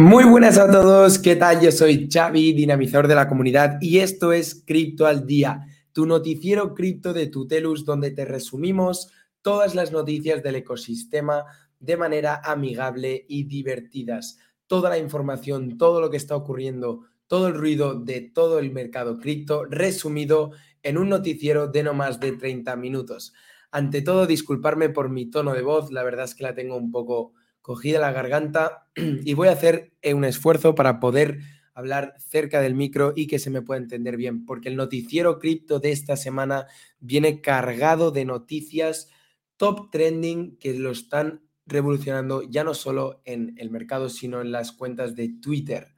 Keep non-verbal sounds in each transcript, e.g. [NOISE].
Muy buenas a todos, ¿qué tal? Yo soy Xavi, dinamizador de la comunidad y esto es Cripto al Día, tu noticiero cripto de Tutelus donde te resumimos todas las noticias del ecosistema de manera amigable y divertidas. Toda la información, todo lo que está ocurriendo, todo el ruido de todo el mercado cripto resumido en un noticiero de no más de 30 minutos. Ante todo, disculparme por mi tono de voz, la verdad es que la tengo un poco cogida la garganta [CLEARS THROAT] y voy a hacer eh, un esfuerzo para poder hablar cerca del micro y que se me pueda entender bien, porque el noticiero cripto de esta semana viene cargado de noticias top trending que lo están revolucionando ya no solo en el mercado, sino en las cuentas de Twitter.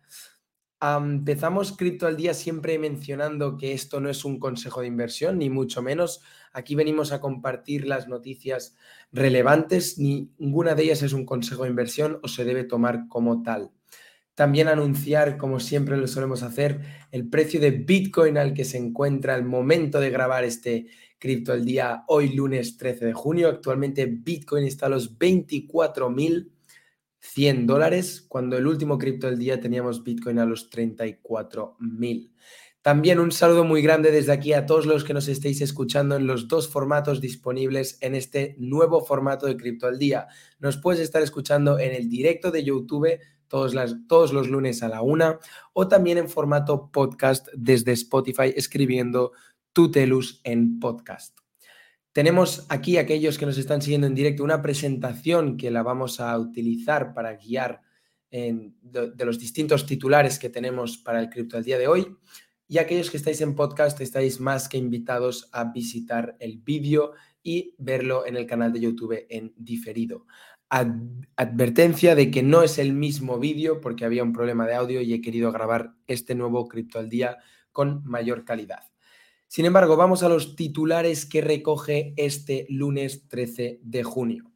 Empezamos Cripto al Día siempre mencionando que esto no es un consejo de inversión, ni mucho menos. Aquí venimos a compartir las noticias relevantes, ni ninguna de ellas es un consejo de inversión o se debe tomar como tal. También anunciar, como siempre lo solemos hacer, el precio de Bitcoin al que se encuentra el momento de grabar este cripto el día hoy lunes 13 de junio. Actualmente Bitcoin está a los 24.100 dólares, cuando el último cripto del día teníamos Bitcoin a los 34.000. También un saludo muy grande desde aquí a todos los que nos estéis escuchando en los dos formatos disponibles en este nuevo formato de Cripto al Día. Nos puedes estar escuchando en el directo de YouTube todos, todos los lunes a la una o también en formato podcast desde Spotify escribiendo Tutelus en podcast. Tenemos aquí aquellos que nos están siguiendo en directo una presentación que la vamos a utilizar para guiar de, los distintos titulares que tenemos para el cripto al día de hoy. Y aquellos que estáis en podcast estáis más que invitados a visitar el vídeo y verlo en el canal de YouTube en diferido. advertencia de que no es el mismo vídeo porque había un problema de audio y he querido grabar este nuevo cripto al día con mayor calidad. Sin embargo, vamos a los titulares que recoge este lunes 13 de junio.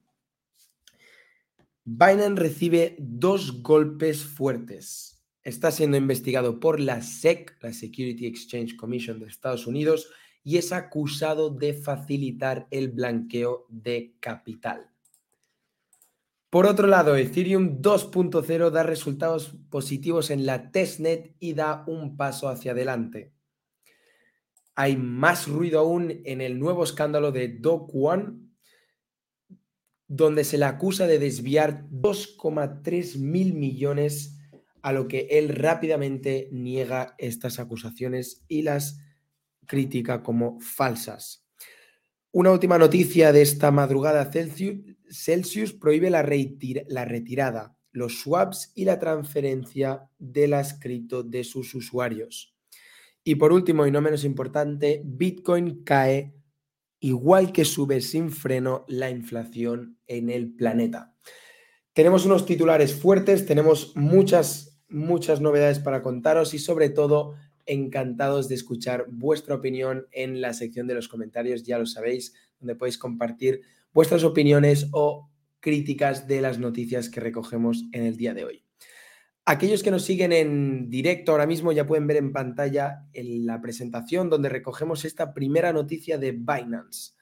Binance recibe dos golpes fuertes está siendo investigado por la SEC, la Security Exchange Commission de Estados Unidos, y es acusado de facilitar el blanqueo de capital. Por otro lado, Ethereum 2.0 da resultados positivos en la testnet y da un paso hacia adelante. Hay más ruido aún en el nuevo escándalo de Do One, donde se le acusa de desviar 2,3 mil millones a lo que él rápidamente niega estas acusaciones y las critica como falsas. Una última noticia de esta madrugada, Celsius, prohíbe la, la retirada, los swaps y la transferencia de las cripto de sus usuarios. Y por último, y no menos importante, Bitcoin cae igual que sube sin freno la inflación en el planeta. Tenemos unos titulares fuertes, tenemos muchas muchas novedades para contaros y sobre todo encantados de escuchar vuestra opinión en la sección de los comentarios, ya lo sabéis, donde podéis compartir vuestras opiniones o críticas de las noticias que recogemos en el día de hoy. Aquellos que nos siguen en directo ahora mismo ya pueden ver en pantalla la presentación donde recogemos esta primera noticia de Binance.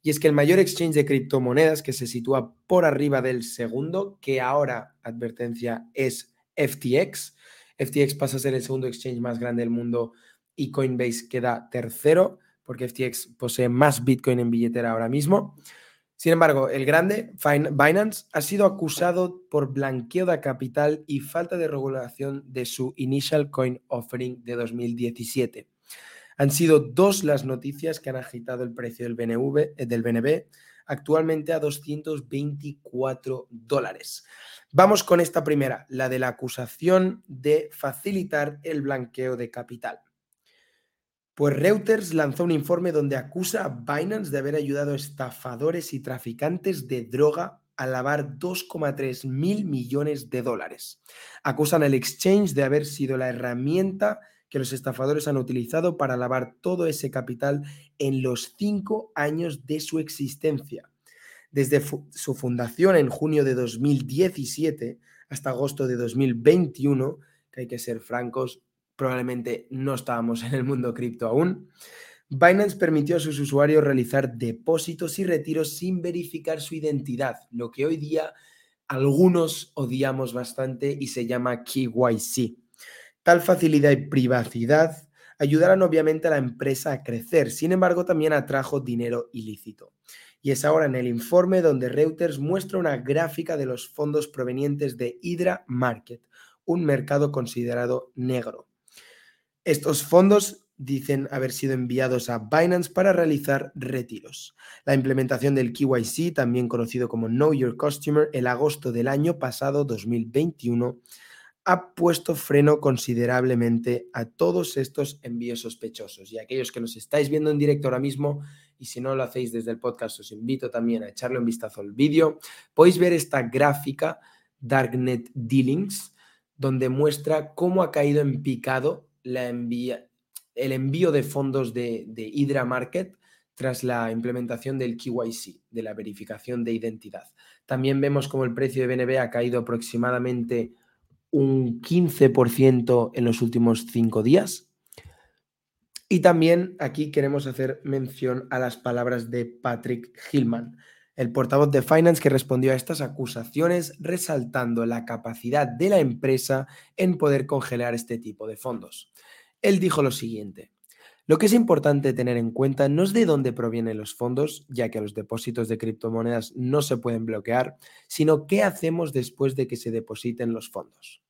Y es que el mayor exchange de criptomonedas que se sitúa por arriba del segundo, que ahora, advertencia, es FTX. FTX pasa a ser el segundo exchange más grande del mundo y Coinbase queda tercero porque FTX posee más Bitcoin en billetera ahora mismo. Sin embargo, el grande, Binance, ha sido acusado por blanqueo de capital y falta de regulación de su Initial Coin Offering de 2017. Han sido dos las noticias que han agitado el precio del eh, del BNB, actualmente a 224 dólares. Vamos con esta primera, la de la acusación de facilitar el blanqueo de capital. Pues Reuters lanzó un informe donde acusa a Binance de haber ayudado a estafadores y traficantes de droga a lavar 2,3 mil millones de dólares. Acusan al exchange de haber sido la herramienta que los estafadores han utilizado para lavar todo ese capital en los cinco años de su existencia desde su fundación en junio de 2017 hasta agosto de 2021, que hay que ser francos, probablemente no estábamos [LAUGHS] en el mundo cripto aún, Binance permitió a sus usuarios realizar depósitos y retiros sin verificar su identidad, lo que hoy día algunos odiamos bastante y se llama KYC. Tal facilidad y privacidad ayudarán obviamente a la empresa a crecer, sin embargo también atrajo dinero ilícito. Y es ahora en el informe donde Reuters muestra una gráfica de los fondos provenientes de Hydra Market, un mercado considerado negro. Estos fondos dicen haber sido enviados a Binance para realizar retiros. La implementación del KYC, también conocido como Know Your Customer, el agosto del año pasado, 2021, ha puesto freno considerablemente a todos estos envíos sospechosos. Y aquellos que nos estáis viendo en directo ahora mismo, y si no lo hacéis desde el podcast, os invito también a echarle un vistazo al vídeo, podéis ver esta gráfica Darknet Dealings, donde muestra cómo ha caído en picado el envío de fondos de, de Hydra Market tras la implementación del KYC, de la verificación de identidad. También vemos cómo el precio de BNB ha caído aproximadamente un 15% en los últimos cinco días. Y también aquí queremos hacer mención a las palabras de Patrick Hillman, el portavoz de Finance que respondió a estas acusaciones resaltando la capacidad de la empresa en poder congelar este tipo de fondos. Él dijo lo siguiente, lo que es importante tener en cuenta no es de dónde provienen los fondos, ya que los depósitos de criptomonedas no se pueden bloquear, sino qué hacemos después de que se depositen los fondos.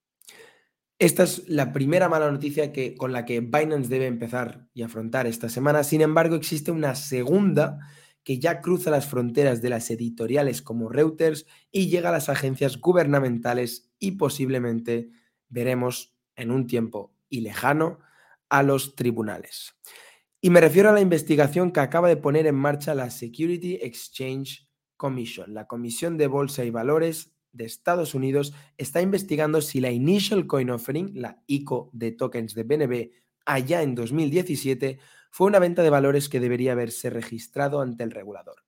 Esta es la primera mala noticia que, con la que Binance debe empezar y afrontar esta semana. Sin embargo, existe una segunda que ya cruza las fronteras de las editoriales como Reuters y llega a las agencias gubernamentales y posiblemente veremos en un tiempo y lejano a los tribunales. Y me refiero a la investigación que acaba de poner en marcha la Security Exchange Commission, la Comisión de Bolsa y Valores de Estados Unidos, está investigando si la Initial Coin Offering, la ICO de tokens de BNB, allá en 2017, fue una venta de valores que debería haberse registrado ante el regulador.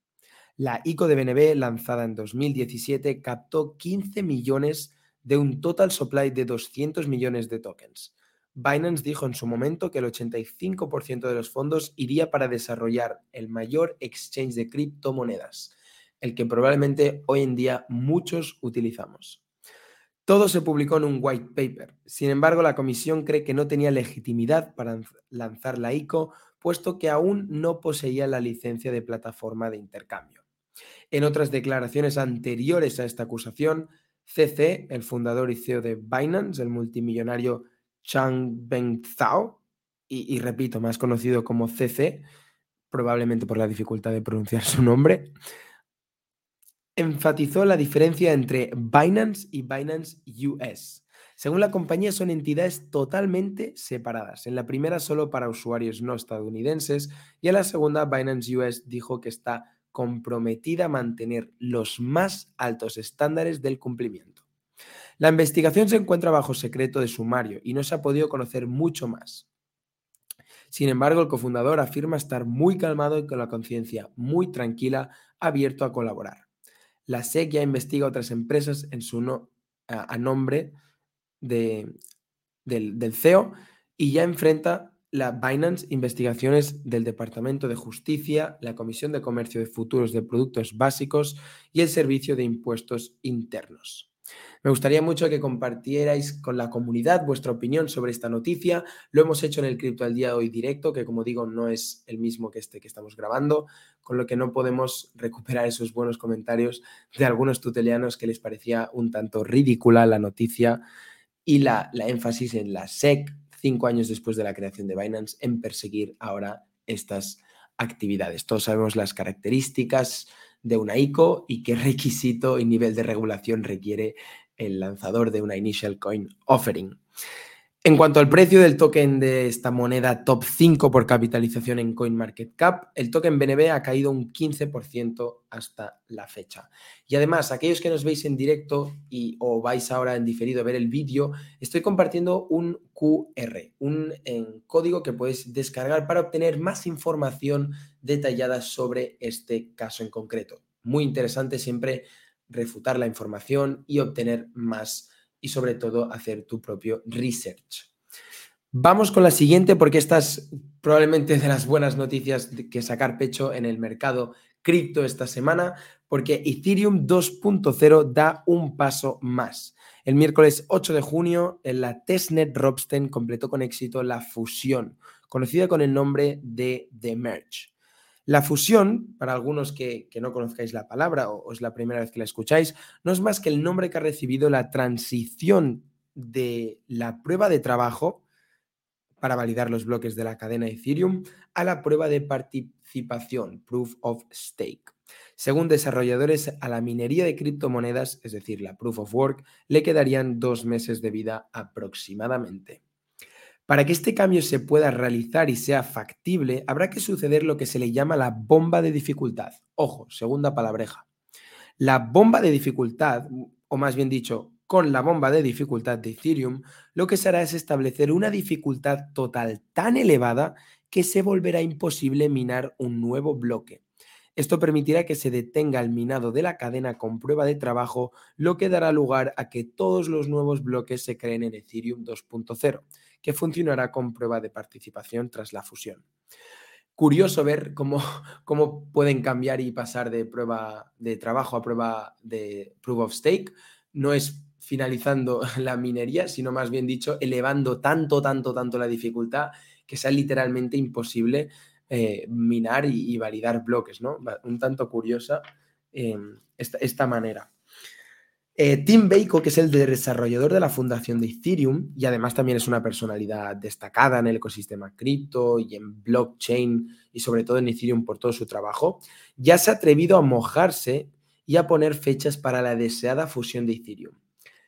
La ICO de BNB, lanzada en 2017, captó 15 millones de un total supply de 200 millones de tokens. Binance dijo en su momento que el 85% de los fondos iría para desarrollar el mayor exchange de criptomonedas, el que probablemente hoy en día muchos utilizamos. Todo se publicó en un white paper. Sin embargo, la comisión cree que no tenía legitimidad para lanzar la ICO, puesto que aún no poseía la licencia de plataforma de intercambio. En otras declaraciones anteriores a esta acusación, CC, el fundador y CEO de Binance, el multimillonario Chang Beng Zhao, y, repito, más conocido como CC, probablemente por la dificultad de pronunciar su nombre, enfatizó la diferencia entre Binance y Binance US. Según la compañía, son entidades totalmente separadas. En la primera, solo para usuarios no estadounidenses, y en la segunda, Binance US dijo que está comprometida a mantener los más altos estándares del cumplimiento. La investigación se encuentra bajo secreto de sumario y no se ha podido conocer mucho más. Sin embargo, el cofundador afirma estar muy calmado y con la conciencia muy tranquila, abierto a colaborar. La SEC ya investiga otras empresas en su no, a, nombre de, del, CEO y ya enfrenta la Binance investigaciones del Departamento de Justicia, la Comisión de Comercio de Futuros de Productos Básicos y el Servicio de Impuestos Internos. Me gustaría mucho que compartierais con la comunidad vuestra opinión sobre esta noticia. Lo hemos hecho en el Cripto al Día de hoy directo, que como digo no es el mismo que este que estamos grabando, con lo que no podemos recuperar esos buenos comentarios de algunos tutelianos que les parecía un tanto ridícula la noticia y la, énfasis en la SEC, cinco años después de la creación de Binance, en perseguir ahora estas actividades. Todos sabemos las características de una ICO y qué requisito y nivel de regulación requiere el lanzador de una Initial Coin Offering. En cuanto al precio del token de esta moneda top 5 por capitalización en CoinMarketCap, el token BNB ha caído un 15% hasta la fecha. Y además, aquellos que nos veis en directo y o vais ahora en diferido a ver el vídeo, estoy compartiendo un QR, un código que puedes descargar para obtener más información detallada sobre este caso en concreto. Muy interesante siempre refutar la información y obtener más y sobre todo hacer tu propio research. Vamos con la siguiente porque esta es probablemente de las buenas noticias que sacar pecho en el mercado cripto esta semana. porque Ethereum 2.0 da un paso más. El miércoles 8 de junio, la testnet Robsten completó con éxito la fusión, conocida con el nombre de The Merge. La fusión, para algunos que, no conozcáis la palabra o, es la primera vez que la escucháis, no es más que el nombre que ha recibido la transición de la prueba de trabajo para validar los bloques de la cadena Ethereum a la prueba de participación, Proof of Stake. Según desarrolladores, a la minería de criptomonedas, es decir, la Proof of Work, le quedarían dos meses de vida aproximadamente. Para que este cambio se pueda realizar y sea factible, habrá que suceder lo que se le llama la bomba de dificultad. Ojo, segunda palabreja. La bomba de dificultad, o más bien dicho, con la bomba de dificultad de Ethereum, lo que se hará es establecer una dificultad total tan elevada que se volverá imposible minar un nuevo bloque. Esto permitirá que se detenga el minado de la cadena con prueba de trabajo, lo que dará lugar a que todos los nuevos bloques se creen en Ethereum 2.0, que funcionará con prueba de participación tras la fusión. Curioso ver cómo, cómo pueden cambiar y pasar de prueba de trabajo a prueba de proof of stake. No es finalizando [LAUGHS] la minería, sino más bien dicho, elevando tanto, tanto, tanto la dificultad que sea literalmente imposible eh, minar y, validar bloques, ¿no? Un tanto curiosa em, esta, manera. Eh, Tim Bako, que es el desarrollador de la fundación de Ethereum y además también es una personalidad destacada en el ecosistema cripto y en blockchain y sobre todo en Ethereum por todo su trabajo, ya se ha atrevido a mojarse y a poner fechas para la deseada fusión de Ethereum.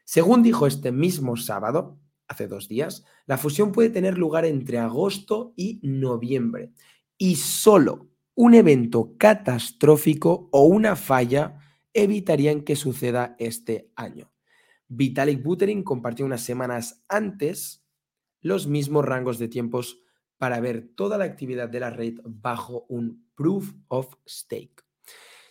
Según dijo este mismo sábado, hace dos días, la fusión puede tener lugar entre agosto y noviembre y solo un evento catastrófico o una falla evitarían que suceda este año. Vitalik Buterin compartió unas semanas antes los mismos rangos de tiempos para ver toda la actividad de la red bajo un proof of stake.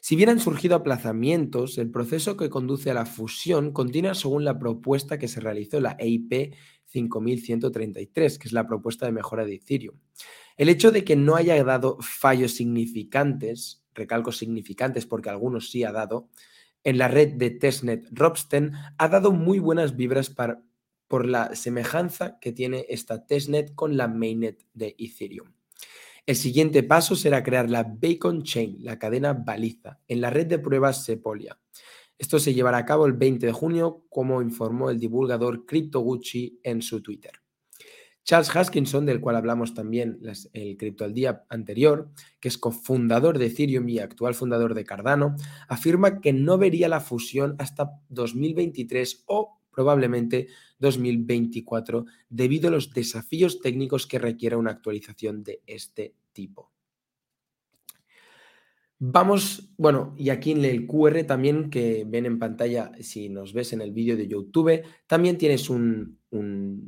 Si bien han surgido aplazamientos, el proceso que conduce a la fusión continúa según la propuesta que se realizó la EIP 5133, que es la propuesta de mejora de Ethereum. El hecho de que no haya dado fallos significantes, recalco significantes porque algunos sí ha dado, en la red de testnet Robsten ha dado muy buenas vibras por la semejanza que tiene esta testnet con la mainnet de Ethereum. El siguiente paso será crear la Bacon Chain, la cadena baliza, en la red de pruebas Sepolia. Esto se llevará a cabo el 20 de junio, como informó el divulgador CryptoGucci en su Twitter. Charles Haskinson, del cual hablamos también el Cripto al Día anterior, que es cofundador de Ethereum y actual fundador de Cardano, afirma que no vería la fusión hasta 2023 o probablemente 2024 debido a los desafíos técnicos que requiera una actualización de este tipo. Vamos, bueno, y aquí en el QR también que ven en pantalla, si nos ves en el vídeo de YouTube, también tienes un,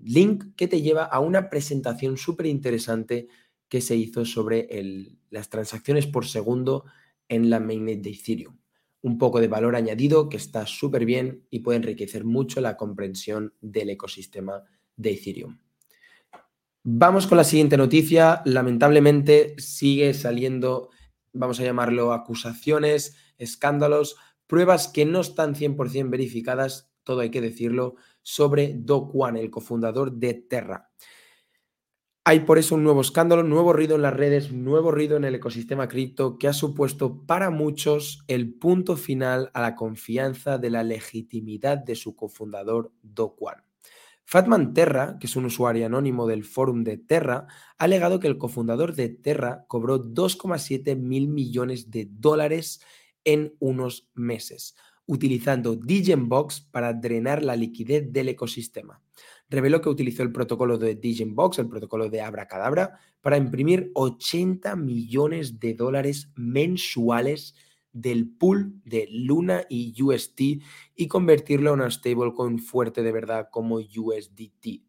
link que te lleva a una presentación súper interesante que se hizo sobre las transacciones por segundo en la mainnet de Ethereum un poco de valor añadido que está súper bien y puede enriquecer mucho la comprensión del ecosistema de Ethereum. Vamos con la siguiente noticia. Lamentablemente sigue saliendo, vamos a llamarlo, acusaciones, escándalos, pruebas que no están 100% verificadas, todo hay que decirlo, sobre Do Kwon, el cofundador de Terra. Hay por eso un nuevo escándalo, nuevo ruido en las redes, nuevo ruido en el ecosistema cripto que ha supuesto para muchos el punto final a la confianza de la legitimidad de su cofundador Do Kwon. Fatman Terra, que es un usuario anónimo del forum de Terra, ha alegado que el cofundador de Terra cobró 2,7 mil millones de dólares en unos meses, utilizando Box para drenar la liquidez del ecosistema. Reveló que utilizó el protocolo de Box, el protocolo de Abracadabra, para imprimir 80 millones de dólares mensuales del pool de Luna y UST y convertirlo en una stablecoin fuerte de verdad como USDT.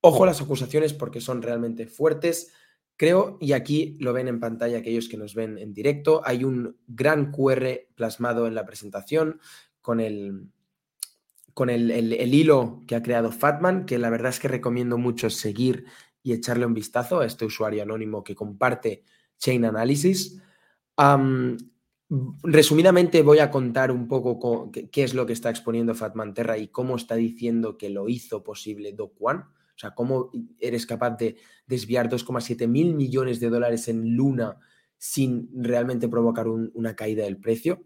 Ojo a las acusaciones porque son realmente fuertes. Creo, y aquí lo ven en pantalla aquellos que nos ven en directo, hay un gran QR plasmado en la presentación con el, con el, hilo que ha creado Fatman, que la verdad es que recomiendo mucho seguir y echarle un vistazo a este usuario anónimo que comparte Chain Analysis. Resumidamente voy a contar un poco qué es lo que está exponiendo Fatman Terra y cómo está diciendo que lo hizo posible Do Kwon. O sea, cómo eres capaz de desviar 2,7 mil millones de dólares en Luna sin realmente provocar una caída del precio.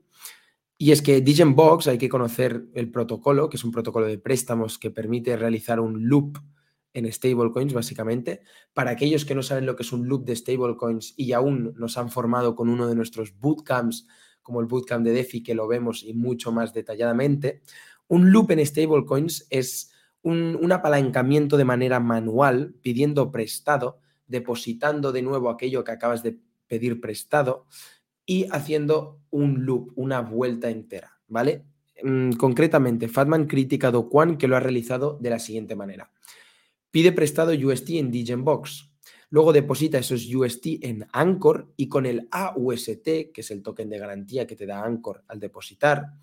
Y es que Box hay que conocer el protocolo, que es un protocolo de préstamos que permite realizar un loop en stablecoins, básicamente. Para aquellos que no saben lo que es un loop de stablecoins y aún nos han formado con uno de nuestros bootcamps, como el bootcamp de DeFi, que lo vemos y mucho más detalladamente, un loop en stablecoins es un, apalancamiento de manera manual, pidiendo prestado, depositando de nuevo aquello que acabas de pedir prestado y haciendo un loop, una vuelta entera, ¿vale? Mm, concretamente, Fatman critica a Do que lo ha realizado de la siguiente manera. Pide prestado UST en Digenbox. Luego deposita esos UST en Anchor y con el AUST, que es el token de garantía que te da Anchor al depositar,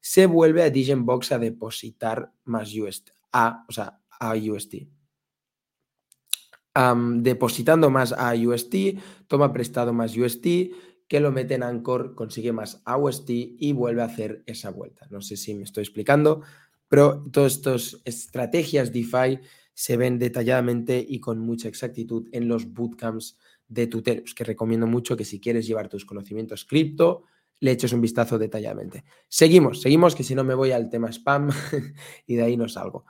se vuelve a Digenbox a depositar más UST. A, o sea, a UST. depositando más a UST, toma prestado más UST, que lo mete en Anchor, consigue más AUST y vuelve a hacer esa vuelta. No sé si me estoy explicando, pero todas estas estrategias DeFi se ven detalladamente y con mucha exactitud en los bootcamps de Tutelus, que recomiendo mucho que si quieres llevar tus conocimientos cripto, le eches un vistazo detalladamente. Seguimos, seguimos, que si no me voy al tema spam [LAUGHS] y de ahí no salgo.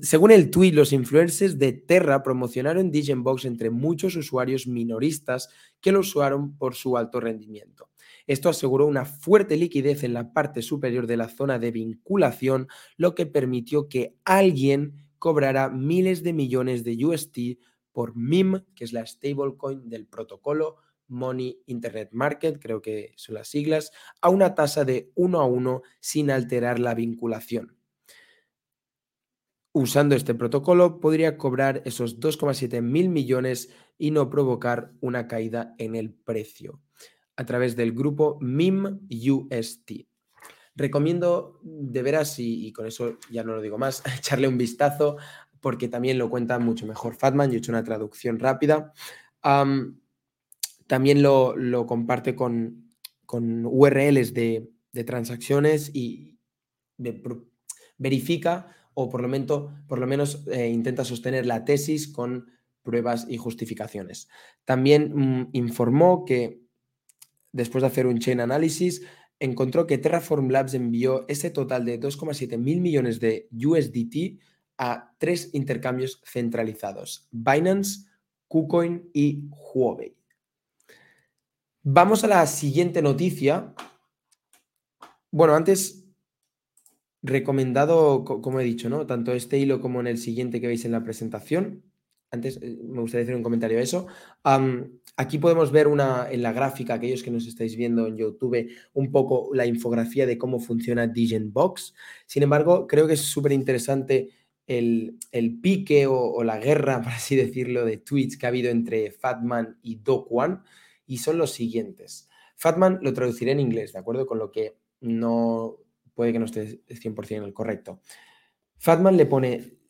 según el tweet, los influencers de Terra promocionaron Box entre muchos usuarios minoristas que lo usaron por su alto rendimiento. Esto aseguró una fuerte liquidez en la parte superior de la zona de vinculación, lo que permitió que alguien cobrará miles de millones de UST por MIM, que es la stablecoin del protocolo Money Internet Market, creo que son las siglas, a una tasa de 1 a 1 sin alterar la vinculación. Usando este protocolo podría cobrar esos 2,7 mil millones y no provocar una caída en el precio a través del grupo MIM UST. Recomiendo de veras, y, con eso ya no lo digo más, [LAUGHS] echarle un vistazo porque también lo cuenta mucho mejor Fatman. Yo he hecho una traducción rápida. también lo, comparte con, URLs de, transacciones y verifica o por lo menos, por lo menos eh, intenta sostener la tesis con pruebas y justificaciones. También mm, informó que después de hacer un chain análisis, encontró que Terraform Labs envió ese total de 2,7 mil millones de USDT a tres intercambios centralizados, Binance, KuCoin y Huobi. Vamos a la siguiente noticia. Bueno, antes, recomendado, como he dicho, ¿no? Tanto este hilo como en el siguiente que veis en la presentación. Antes eh, me gustaría hacer un comentario a eso. Aquí podemos ver una, en la gráfica, aquellos que nos estáis viendo en YouTube, un poco la infografía de cómo funciona Box. Sin embargo, creo que es súper interesante el, pique o, la guerra, [LAUGHS] por así decirlo, de tweets que ha habido entre Fatman y Do y son los siguientes. Fatman lo traduciré en inglés, ¿de acuerdo? Con lo que no puede que no esté 100% en el correcto. Fatman le pone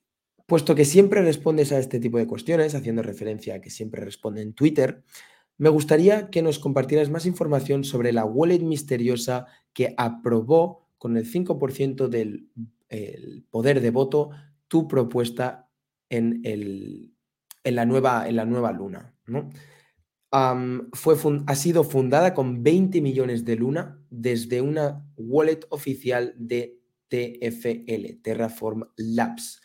Puesto que siempre respondes a este tipo de cuestiones, haciendo referencia a que siempre responde en Twitter, me gustaría que nos compartieras más información sobre la wallet misteriosa que aprobó con el 5% del poder de voto tu propuesta en, el, en, la, nueva, en la nueva luna. fue ha sido fundada con 20 millones de luna desde una wallet oficial de TFL, Terraform Labs.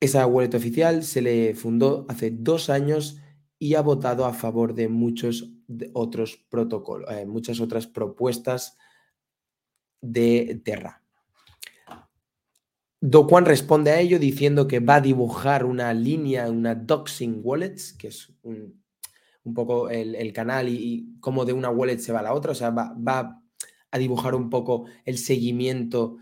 Esa wallet oficial se le fundó hace dos años y ha votado a favor de muchos otros protocolos, eh, muchas otras propuestas de Terra. Do responde a ello diciendo que va a dibujar una línea, una doxing wallets, que es un, poco el, canal y, cómo de una wallet se va a la otra, o sea, va a dibujar un poco el seguimiento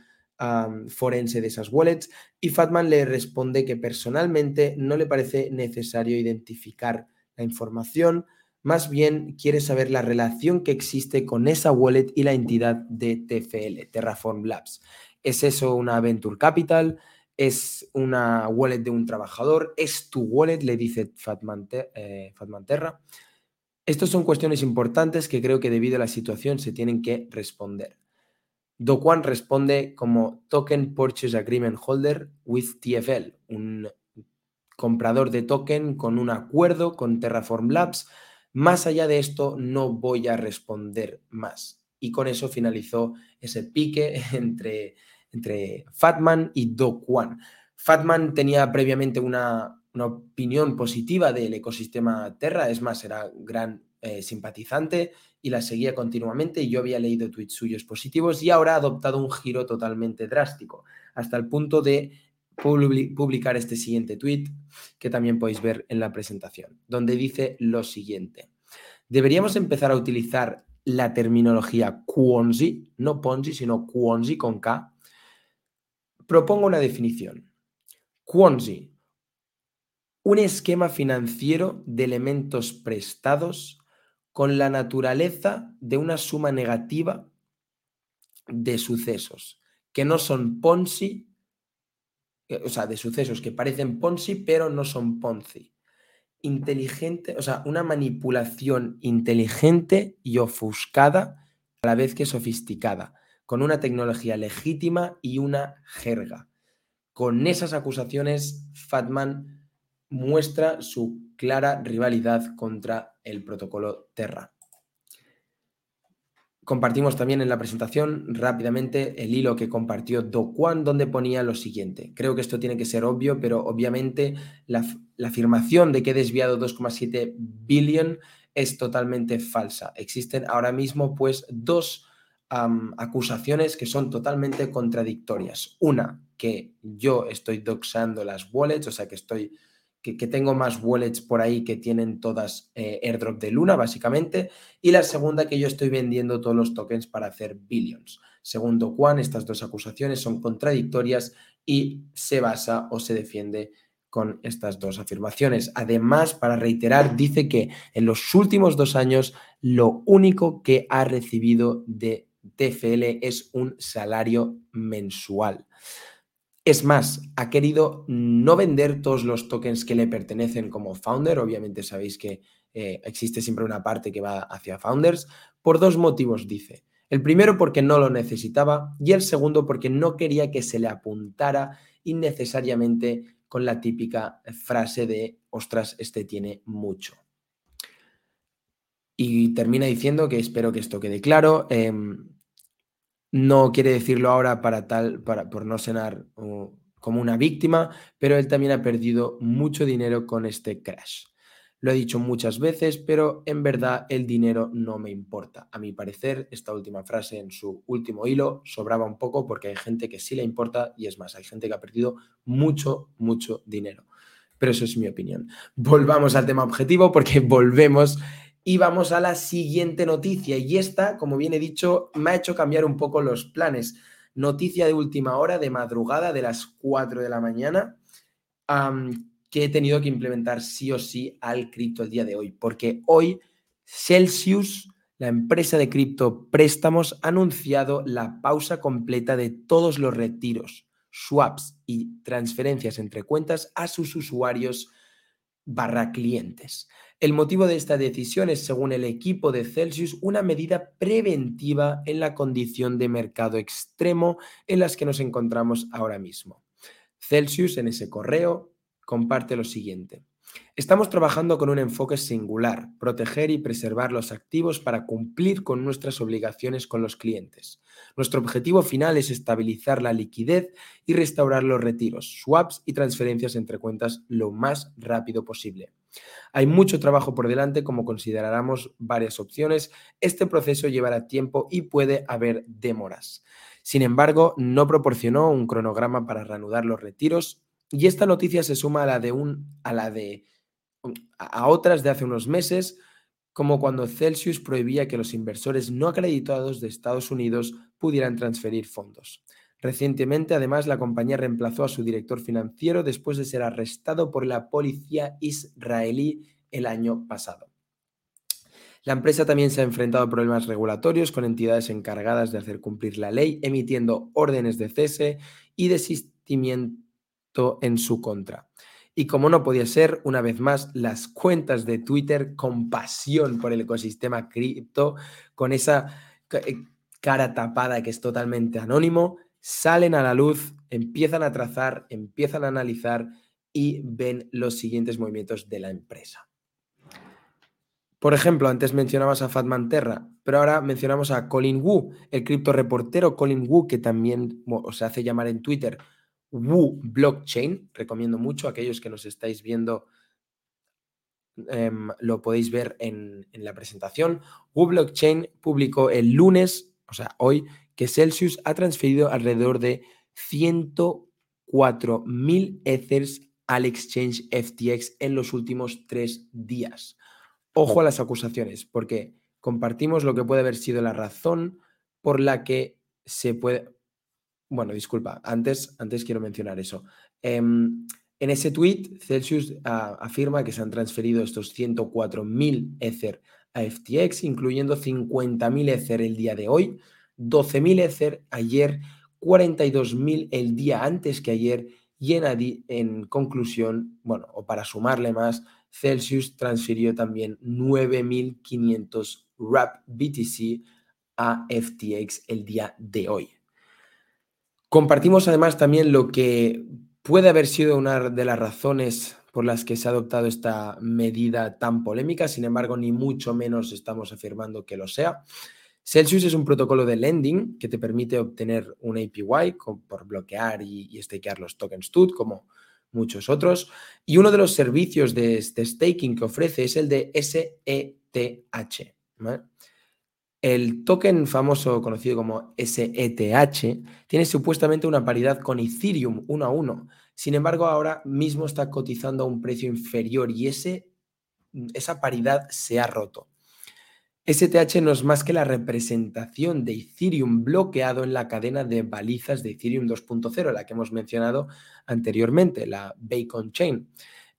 forense de esas wallets y Fatman le responde que personalmente no le parece necesario identificar la información, más bien quiere saber la relación que existe con esa wallet y la entidad de TFL, Terraform Labs. ¿Es eso una Venture Capital? ¿Es una wallet de un trabajador? ¿Es tu wallet? Le dice Fatman, eh, Fatman Terra. Estas son cuestiones importantes que creo que debido a la situación se tienen que responder. Do responde como Token Purchase Agreement Holder with TFL, un comprador de token con un acuerdo con Terraform Labs. Más allá de esto, no voy a responder más. Y con eso finalizó ese pique [LAUGHS] entre, entre Fatman y Do Fatman tenía previamente una, una opinión positiva del ecosistema Terra, es más, era gran eh, simpatizante y la seguía continuamente y yo había leído tweets suyos positivos y ahora ha adoptado un giro totalmente drástico, hasta el punto de publicar este siguiente tweet que también podéis ver en la presentación, donde dice lo siguiente. Deberíamos empezar a utilizar la terminología Quonzi, no Ponzi, sino Quonzi con K. Propongo una definición. Quonzi, un esquema financiero de elementos prestados con la naturaleza de una suma negativa de sucesos, que no son Ponzi, eh, o sea, de sucesos que parecen Ponzi, pero no son Ponzi. Inteligente, o sea, una manipulación inteligente y ofuscada a la vez que sofisticada, con una tecnología legítima y una jerga. Con esas acusaciones, Fatman muestra su clara rivalidad contra el protocolo Terra. Compartimos también en la presentación rápidamente el hilo que compartió Do donde ponía lo siguiente. Creo que esto tiene que ser obvio, pero obviamente la, afirmación de que he desviado 2,7 billion es totalmente falsa. Existen ahora mismo pues dos acusaciones que son totalmente contradictorias. Una, que yo estoy doxando las wallets, o sea que estoy que, tengo más wallets por ahí que tienen todas eh, airdrop de Luna, básicamente. Y la segunda, que yo estoy vendiendo todos los tokens para hacer billions. Segundo Juan, estas dos acusaciones son contradictorias y se basa o se defiende con estas dos afirmaciones. Además, para reiterar, dice que en los últimos dos años lo único que ha recibido de TFL es un salario mensual. Es más, ha querido no vender todos los tokens que le pertenecen como founder. Obviamente sabéis que eh, existe siempre una parte que va hacia founders. Por dos motivos, dice. El primero porque no lo necesitaba y el segundo porque no quería que se le apuntara innecesariamente con la típica frase de, ostras, este tiene mucho. Y termina diciendo que espero que esto quede claro. Em, no quiere decirlo ahora para tal, para, por no sonar como una víctima, pero él también ha perdido mucho dinero con este crash. Lo he dicho muchas veces, pero en verdad el dinero no me importa. A mi parecer, esta última frase en su último hilo sobraba un poco porque hay gente que sí le importa y es más, hay gente que ha perdido mucho, mucho dinero. Pero eso es mi opinión. Volvamos al tema objetivo porque [LAUGHS] volvemos y vamos a la siguiente noticia. Y esta, como bien he dicho, me ha hecho cambiar un poco los planes. Noticia de última hora, de madrugada, de las 4 de la mañana, que he tenido que implementar sí o sí al cripto el día de hoy. Porque hoy Celsius, la empresa de cripto préstamos, ha anunciado la pausa completa de todos los retiros, swaps y transferencias entre cuentas a sus usuarios barra clientes. El motivo de esta decisión es, según el equipo de Celsius, una medida preventiva en la condición de mercado extremo en las que nos encontramos ahora mismo. Celsius en ese correo comparte lo siguiente. Estamos trabajando con un enfoque singular, proteger y preservar los activos para cumplir con nuestras obligaciones con los clientes. Nuestro objetivo final es estabilizar la liquidez y restaurar los retiros, swaps y transferencias entre cuentas lo más rápido posible. Hay mucho trabajo por delante, como consideráramos varias opciones. Este proceso llevará tiempo y puede haber demoras. Sin embargo, no proporcionó un cronograma para reanudar los retiros y esta noticia se suma a la de un a la de a otras de hace unos meses, como cuando Celsius prohibía que los inversores no acreditados de Estados Unidos pudieran transferir fondos. Recientemente, además, la compañía reemplazó a su director financiero después de ser arrestado por la policía israelí el año pasado. La empresa también se ha enfrentado a problemas regulatorios con entidades encargadas de hacer cumplir la ley, emitiendo órdenes de cese y desistimiento en su contra. Y como no podía ser, una vez más, las cuentas de Twitter con pasión por el ecosistema cripto, con esa eh, cara tapada que es totalmente anónimo, salen a la luz, empiezan a trazar, empiezan a analizar y ven los siguientes movimientos de la empresa. Por ejemplo, antes mencionabas a Fatman Terra, pero ahora mencionamos a Colin Wu, el cripto reportero Colin Wu, que también se hace llamar en Twitter Wu Blockchain. Recomiendo mucho a aquellos que nos estáis viendo, em, lo podéis ver en, en la presentación. Wu Blockchain publicó el lunes, o sea, hoy, que Celsius ha transferido alrededor de 104.000 Ethers al exchange FTX en los últimos tres días. Ojo a las acusaciones, porque compartimos lo que puede haber sido la razón por la que se puede... Bueno, disculpa, antes, antes quiero mencionar eso. Em, en ese tweet, Celsius ah, afirma que se han transferido estos 104.000 Ether a FTX, incluyendo 50.000 Ether el día de hoy, 12.000 Ether ayer, 42.000 el día antes que ayer y en, en conclusión, bueno, o para sumarle más, Celsius transfirió también 9.500 RAP BTC a FTX el día de hoy. Compartimos además también lo que puede haber sido una de las razones por las que se ha adoptado esta medida tan polémica, sin embargo, ni mucho menos estamos afirmando que lo sea. Celsius es un protocolo de lending que te permite obtener un APY por bloquear y, y stakear los tokens TUT, como muchos otros. Y uno de los servicios de este staking que ofrece es el de SETH. El token famoso conocido como SETH tiene supuestamente una paridad con Ethereum uno a uno. Sin embargo, ahora mismo está cotizando a un precio inferior y ese, esa paridad se ha roto. STH no es más que la representación de Ethereum bloqueado en la cadena de balizas de Ethereum 2.0, la que hemos mencionado anteriormente, la Bacon Chain.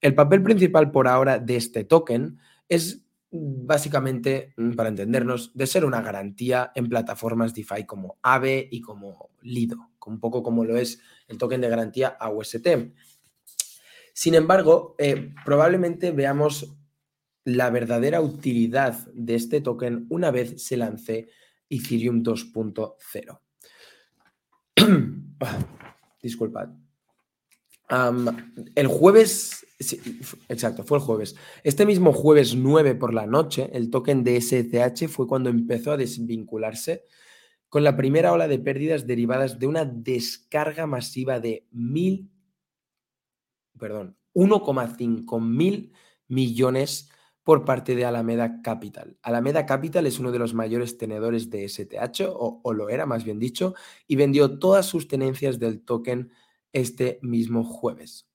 El papel principal por ahora de este token es básicamente, mm, para entendernos, de ser una garantía en plataformas DeFi como Aave y como Lido, un poco como lo es el token de garantía AUST. Sin embargo, eh, probablemente veamos la verdadera utilidad de este token una vez se lance Ethereum 2.0. [CLEARS THROAT] disculpad. el jueves, exacto, fue el jueves. Este mismo jueves 9 por la noche, el token de SCH fue cuando empezó a desvincularse con la primera ola de pérdidas derivadas de una descarga masiva de mil, perdón, 1,5 mil millones por parte de Alameda Capital. Alameda Capital es uno de los mayores tenedores de STH, o, lo era más bien dicho, y vendió todas sus tenencias del token este mismo jueves.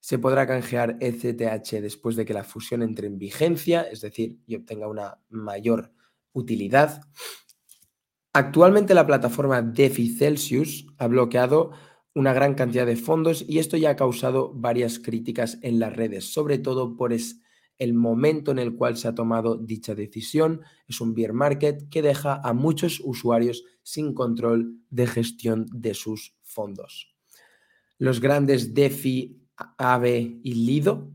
Se podrá canjear STH después de que la fusión entre en vigencia, es decir, y obtenga una mayor utilidad. Actualmente la plataforma DeFi Celsius ha bloqueado una gran cantidad de fondos y esto ya ha causado varias críticas en las redes, sobre todo por el momento en el cual se ha tomado dicha decisión. Es un bear market que deja a muchos usuarios sin control de gestión de sus fondos. Los grandes DeFi, AVE y Lido,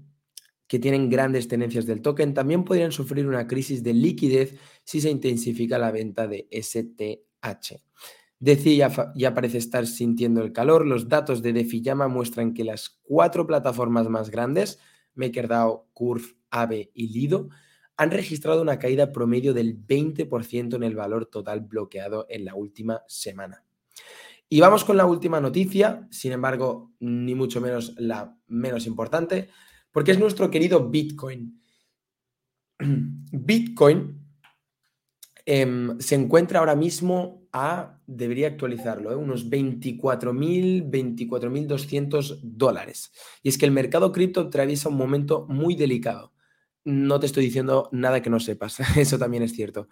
que tienen grandes tenencias del token, también podrían sufrir una crisis de liquidez si se intensifica la venta de STH. DeFi ya, parece estar sintiendo el calor. Los datos de DeFi Llama muestran que las cuatro plataformas más grandes, MakerDAO, Curve, AVE y Lido han registrado una caída promedio del 20% en el valor total bloqueado en la última semana. Y vamos con la última noticia, sin embargo, ni mucho menos la menos importante, porque es nuestro querido Bitcoin. [CLEARS THROAT] Bitcoin em, se encuentra ahora mismo a, debería actualizarlo, ¿eh? unos 24.000, 24.200 dólares. Y es que el mercado cripto atraviesa un momento muy delicado no te estoy diciendo nada que no sepas, [LAUGHS] eso también es cierto.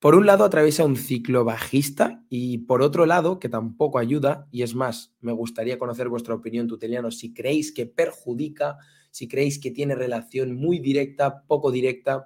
Por un lado atraviesa un ciclo bajista y por otro lado, que tampoco ayuda, y es más, me gustaría conocer vuestra opinión, tuteliano, si creéis que perjudica, si creéis que tiene relación muy directa, poco directa,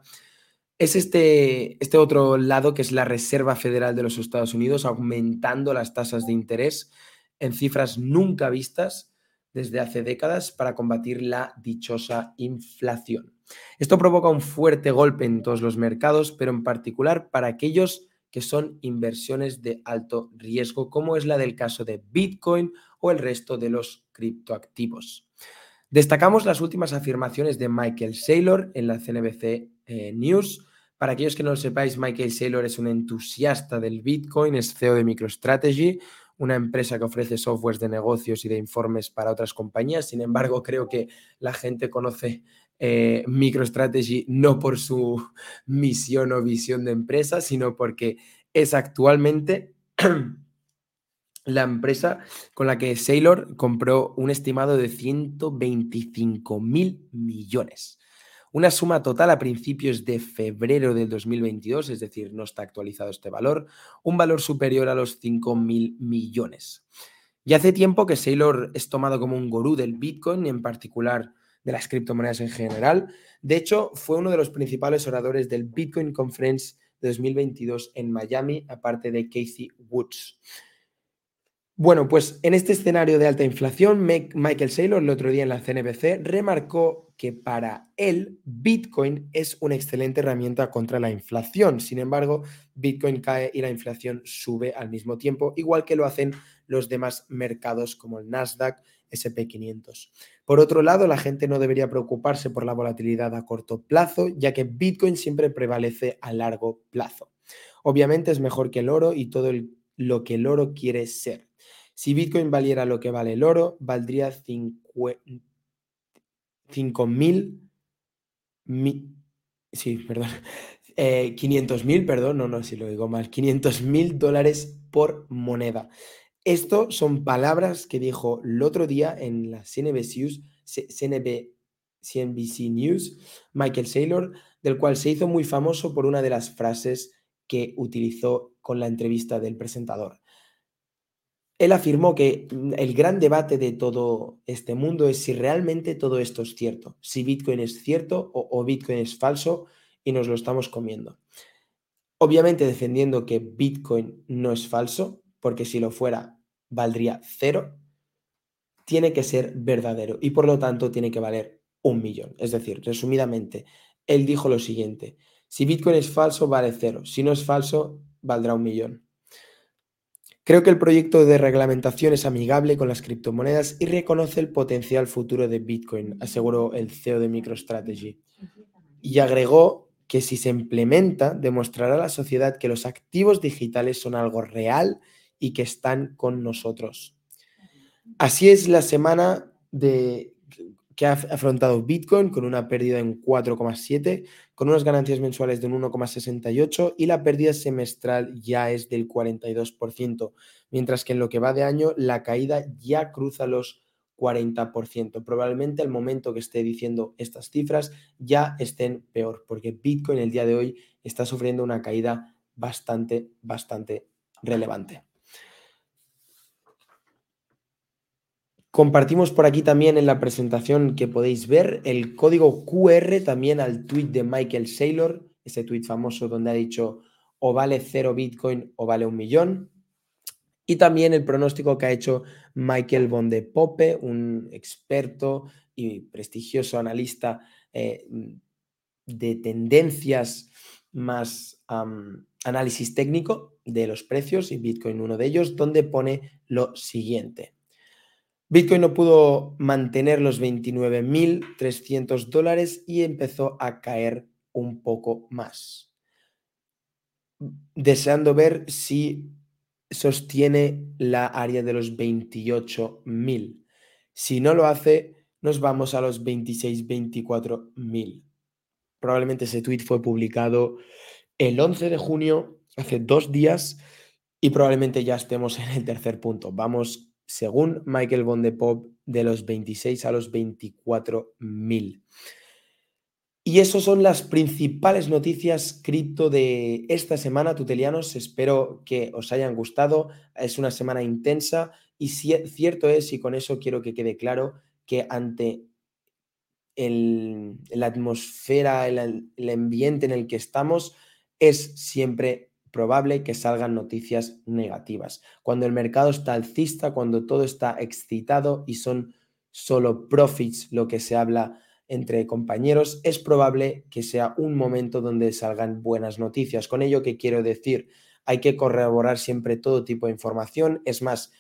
es este, este otro lado que es la Reserva Federal de los Estados Unidos aumentando las tasas de interés en cifras nunca vistas desde hace décadas para combatir la dichosa inflación. Esto provoca un fuerte golpe en todos los mercados, pero en particular para aquellos que son inversiones de alto riesgo, como es la del caso de Bitcoin o el resto de los criptoactivos. Destacamos las últimas afirmaciones de Michael Saylor en la CNBC eh, News. Para aquellos que no lo sepáis, Michael Saylor es un entusiasta del Bitcoin, es CEO de MicroStrategy, una empresa que ofrece softwares de negocios y de informes para otras compañías. Sin embargo, creo que la gente conoce eh, MicroStrategy no por su [LAUGHS] misión o visión de empresa, sino porque es actualmente [CLEARS THROAT] la empresa con la que Saylor compró un estimado de 125 mil millones. Una suma total a principios de febrero del 2022, es decir, no está actualizado este valor, un valor superior a los 5 mil millones. Y hace tiempo que Saylor es tomado como un gurú del Bitcoin, en particular de las criptomonedas en general. De hecho, fue uno de los principales oradores del Bitcoin Conference de 2022 en Miami, aparte de Casey Woods. Bueno, pues en este escenario de alta inflación, Michael Saylor el otro día en la CNBC remarcó que para él Bitcoin es una excelente herramienta contra la inflación. Sin embargo, Bitcoin cae y la inflación sube al mismo tiempo, igual que lo hacen los demás mercados como el Nasdaq, SP500. Por otro lado, la gente no debería preocuparse por la volatilidad a corto plazo, ya que Bitcoin siempre prevalece a largo plazo. Obviamente es mejor que el oro y todo lo que el oro quiere ser. Si Bitcoin valiera lo que vale el oro, valdría 5 mil, sí, perdón, 500 [LAUGHS] eh, mil, perdón, no, no, si lo digo mal, 500 mil dólares por moneda. Esto son palabras que dijo el otro día en la CNBC, News Michael Saylor, del cual se hizo muy famoso por una de las frases que utilizó con la entrevista del presentador. Él afirmó que mm, el gran debate de todo este mundo es si realmente todo esto es cierto, si Bitcoin es cierto o, Bitcoin es falso y nos lo estamos comiendo. Obviamente defendiendo que Bitcoin no es falso, porque si lo fuera valdría cero, tiene que ser verdadero y por lo tanto tiene que valer un millón. Es decir, resumidamente, él dijo lo siguiente, si Bitcoin es falso vale cero, si no es falso valdrá un millón. Creo que el proyecto de reglamentación es amigable con las criptomonedas y reconoce el potencial futuro de Bitcoin, aseguró el CEO de MicroStrategy. Y agregó que si se implementa, demostrará a la sociedad que los activos digitales son algo real y que están con nosotros. Así es la semana de que ha afrontado Bitcoin con una pérdida en 4,7, con unas ganancias mensuales de un 1,68 y la pérdida semestral ya es del 42%, mientras que en lo que va de año la caída ya cruza los 40%. Probablemente al momento que esté diciendo estas cifras ya estén peor, porque Bitcoin el día de hoy está sufriendo una caída bastante, bastante relevante. Compartimos por aquí también en la presentación que podéis ver el código QR también al tweet de Michael Saylor, ese tweet famoso donde ha dicho o vale cero Bitcoin o vale un millón. Y también el pronóstico que ha hecho Michael von de Poppe, un experto y prestigioso analista eh, de tendencias más análisis técnico de los precios y Bitcoin uno de ellos, donde pone lo siguiente. Bitcoin no pudo mantener los 29.300 dólares y empezó a caer un poco más, deseando ver si sostiene la área de los 28.000. Si no lo hace, nos vamos a los 26, 24.000. Probablemente ese tweet fue publicado el 11 de junio, hace dos días, y probablemente ya estemos en el tercer punto. Vamos según Michael von de Pop, de los 26 a los 24 mil. Y esas son las principales noticias cripto de esta semana, tutelianos. Espero que os hayan gustado. Es una semana intensa y cierto es, y con eso quiero que quede claro, que ante la atmósfera, el, el ambiente en el que estamos, es siempre probable que salgan noticias negativas. Cuando el mercado está alcista, cuando todo está excitado y son solo profits lo que se habla entre compañeros, es probable que sea un momento donde salgan buenas noticias. Con ello, ¿qué quiero decir? Hay que corroborar siempre todo tipo de información. Es más,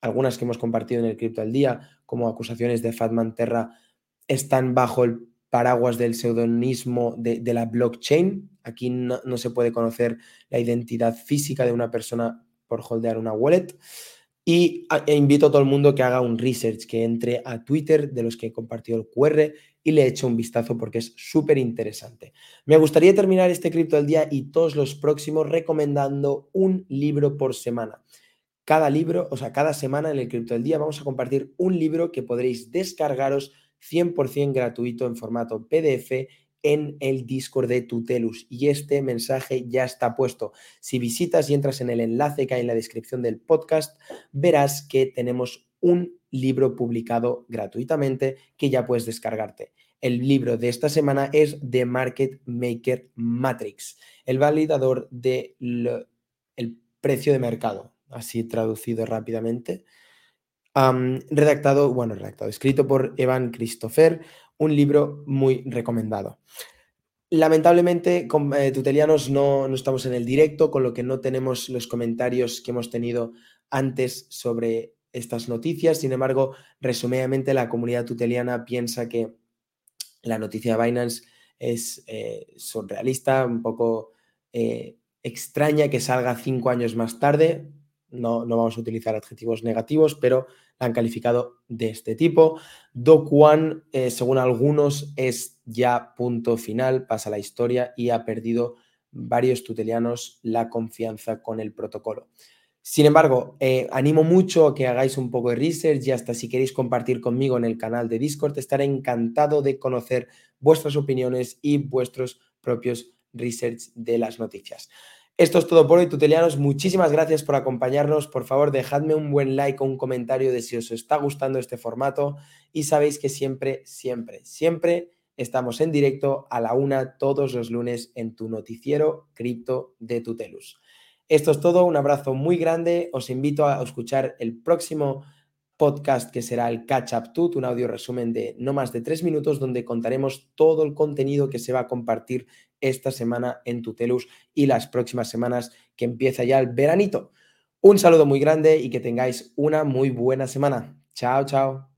algunas que hemos compartido en el Cripto al Día, como acusaciones de Fatman Terra, están bajo el paraguas del pseudonismo de, la blockchain. Aquí no, se puede conocer la identidad física de una persona por holdear una wallet. Y e invito a todo el mundo que haga un research, que entre a Twitter de los que he compartido el QR y le eche un vistazo porque es súper interesante. Me gustaría terminar este cripto del día y todos los próximos recomendando un libro por semana. Cada libro, o sea, cada semana en el cripto del día vamos a compartir un libro que podréis descargaros 100% gratuito en formato PDF en el Discord de Tutelus y este mensaje ya está puesto. Si visitas y entras en el enlace que hay en la descripción del podcast, verás que tenemos un libro publicado gratuitamente que ya puedes descargarte. El libro de esta semana es The Market Maker Matrix, el validador del el precio de mercado, así traducido rápidamente. Redactado, bueno, redactado, escrito por Evan Christopher, un libro muy recomendado. Lamentablemente, eh, Tutelianos no, no, estamos en el directo, con lo que no tenemos los comentarios que hemos tenido antes sobre estas noticias. Sin embargo, resumidamente, la comunidad tuteliana piensa que la noticia de Binance es eh, surrealista, un poco eh, extraña que salga cinco años más tarde. No, no vamos a utilizar adjetivos negativos, pero han calificado de este tipo. Do One, eh, según algunos, es ya punto final, pasa la historia y ha perdido varios tutelianos la confianza con el protocolo. Sin embargo, eh, animo mucho a que hagáis un poco de research y hasta si queréis compartir conmigo en el canal de Discord, estaré encantado de conocer vuestras opiniones y vuestros propios research de las noticias. Esto es todo por hoy, tutelianos. Muchísimas gracias por acompañarnos. Por favor, dejadme un buen like o un comentario de si os está gustando este formato. Y sabéis que siempre, siempre, siempre estamos en directo a la una todos los lunes en tu noticiero cripto de Tutelus. Esto es todo. Un abrazo muy grande. Os invito a escuchar el próximo podcast que será el Catch Up Tut, un audio resumen de no más de tres minutos donde contaremos todo el contenido que se va a compartir esta semana en Tutelus y las próximas semanas que empieza ya el veranito. Un saludo muy grande y que tengáis una muy buena semana. Chao, chao.